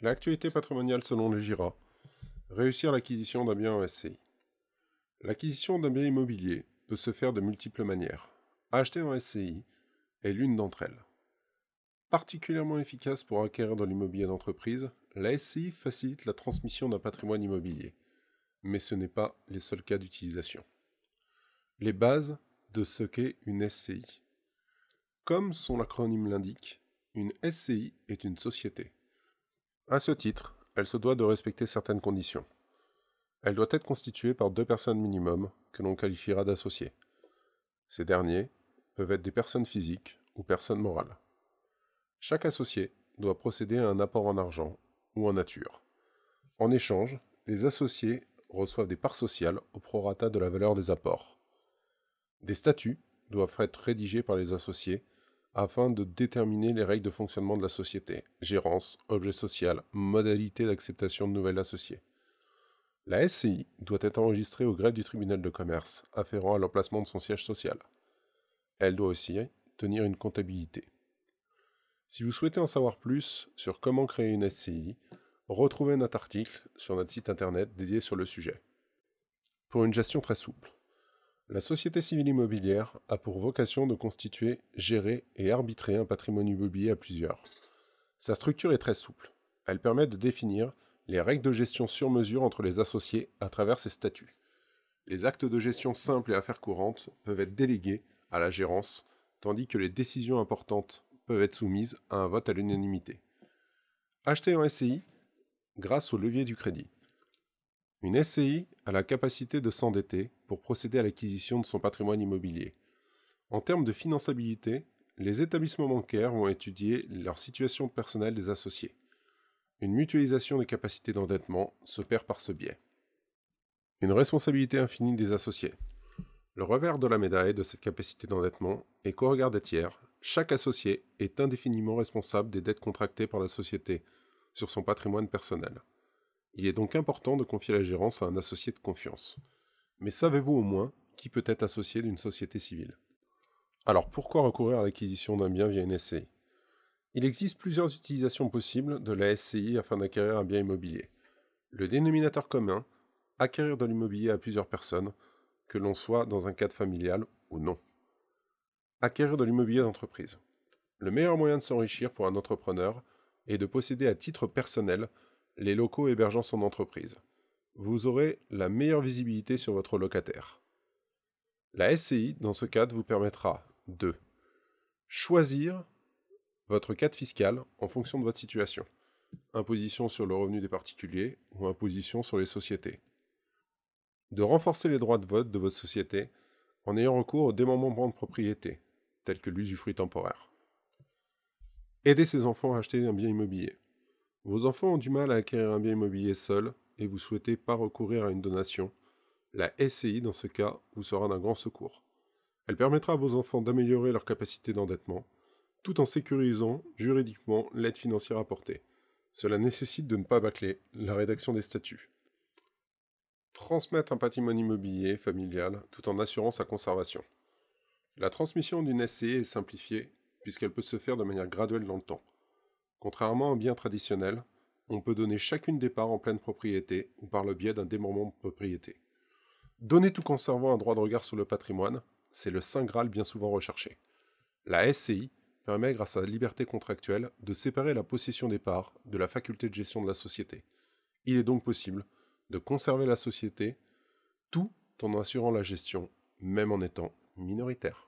L'actualité patrimoniale selon le GIRA. Réussir l'acquisition d'un bien en SCI. L'acquisition d'un bien immobilier peut se faire de multiples manières. Acheter en SCI est l'une d'entre elles. Particulièrement efficace pour acquérir de l'immobilier d'entreprise, la SCI facilite la transmission d'un patrimoine immobilier. Mais ce n'est pas les seuls cas d'utilisation. Les bases de ce qu'est une SCI. Comme son acronyme l'indique, une SCI est une société. À ce titre, elle se doit de respecter certaines conditions. Elle doit être constituée par deux personnes minimum que l'on qualifiera d'associés. Ces derniers peuvent être des personnes physiques ou personnes morales. Chaque associé doit procéder à un apport en argent ou en nature. En échange, les associés reçoivent des parts sociales au prorata de la valeur des apports. Des statuts doivent être rédigés par les associés afin de déterminer les règles de fonctionnement de la société, gérance, objet social, modalité d'acceptation de nouvelles associés. La SCI doit être enregistrée au greffe du tribunal de commerce afférent à l'emplacement de son siège social. Elle doit aussi tenir une comptabilité. Si vous souhaitez en savoir plus sur comment créer une SCI, retrouvez notre article sur notre site internet dédié sur le sujet. Pour une gestion très souple, la société civile immobilière a pour vocation de constituer, gérer et arbitrer un patrimoine immobilier à plusieurs. Sa structure est très souple. Elle permet de définir les règles de gestion sur mesure entre les associés à travers ses statuts. Les actes de gestion simples et affaires courantes peuvent être délégués à la gérance, tandis que les décisions importantes peuvent être soumises à un vote à l'unanimité. Acheter en SCI grâce au levier du crédit. Une SCI a la capacité de s'endetter pour procéder à l'acquisition de son patrimoine immobilier. En termes de finançabilité, les établissements bancaires vont étudier leur situation personnelle des associés. Une mutualisation des capacités d'endettement se perd par ce biais. Une responsabilité infinie des associés. Le revers de la médaille de cette capacité d'endettement est qu'au regard des tiers, chaque associé est indéfiniment responsable des dettes contractées par la société sur son patrimoine personnel. Il est donc important de confier la gérance à un associé de confiance. Mais savez-vous au moins qui peut être associé d'une société civile? Alors pourquoi recourir à l'acquisition d'un bien via une SCI Il existe plusieurs utilisations possibles de la SCI afin d'acquérir un bien immobilier. Le dénominateur commun, acquérir de l'immobilier à plusieurs personnes, que l'on soit dans un cadre familial ou non. Acquérir de l'immobilier d'entreprise. Le meilleur moyen de s'enrichir pour un entrepreneur est de posséder à titre personnel les locaux hébergeant son entreprise. Vous aurez la meilleure visibilité sur votre locataire. La SCI, dans ce cadre, vous permettra de choisir votre cadre fiscal en fonction de votre situation. Imposition sur le revenu des particuliers ou imposition sur les sociétés de renforcer les droits de vote de votre société en ayant recours au démembrement de propriété, tel que l'usufruit temporaire. Aider ses enfants à acheter un bien immobilier. Vos enfants ont du mal à acquérir un bien immobilier seul et vous souhaitez pas recourir à une donation. La SCI, dans ce cas, vous sera d'un grand secours. Elle permettra à vos enfants d'améliorer leur capacité d'endettement, tout en sécurisant juridiquement l'aide financière apportée. Cela nécessite de ne pas bâcler la rédaction des statuts transmettre un patrimoine immobilier familial tout en assurant sa conservation. La transmission d'une SCI est simplifiée puisqu'elle peut se faire de manière graduelle dans le temps. Contrairement à un bien traditionnel, on peut donner chacune des parts en pleine propriété ou par le biais d'un démembrement de propriété. Donner tout conservant un droit de regard sur le patrimoine, c'est le saint Graal bien souvent recherché. La SCI permet, grâce à la liberté contractuelle, de séparer la possession des parts de la faculté de gestion de la société. Il est donc possible de conserver la société tout en assurant la gestion, même en étant minoritaire.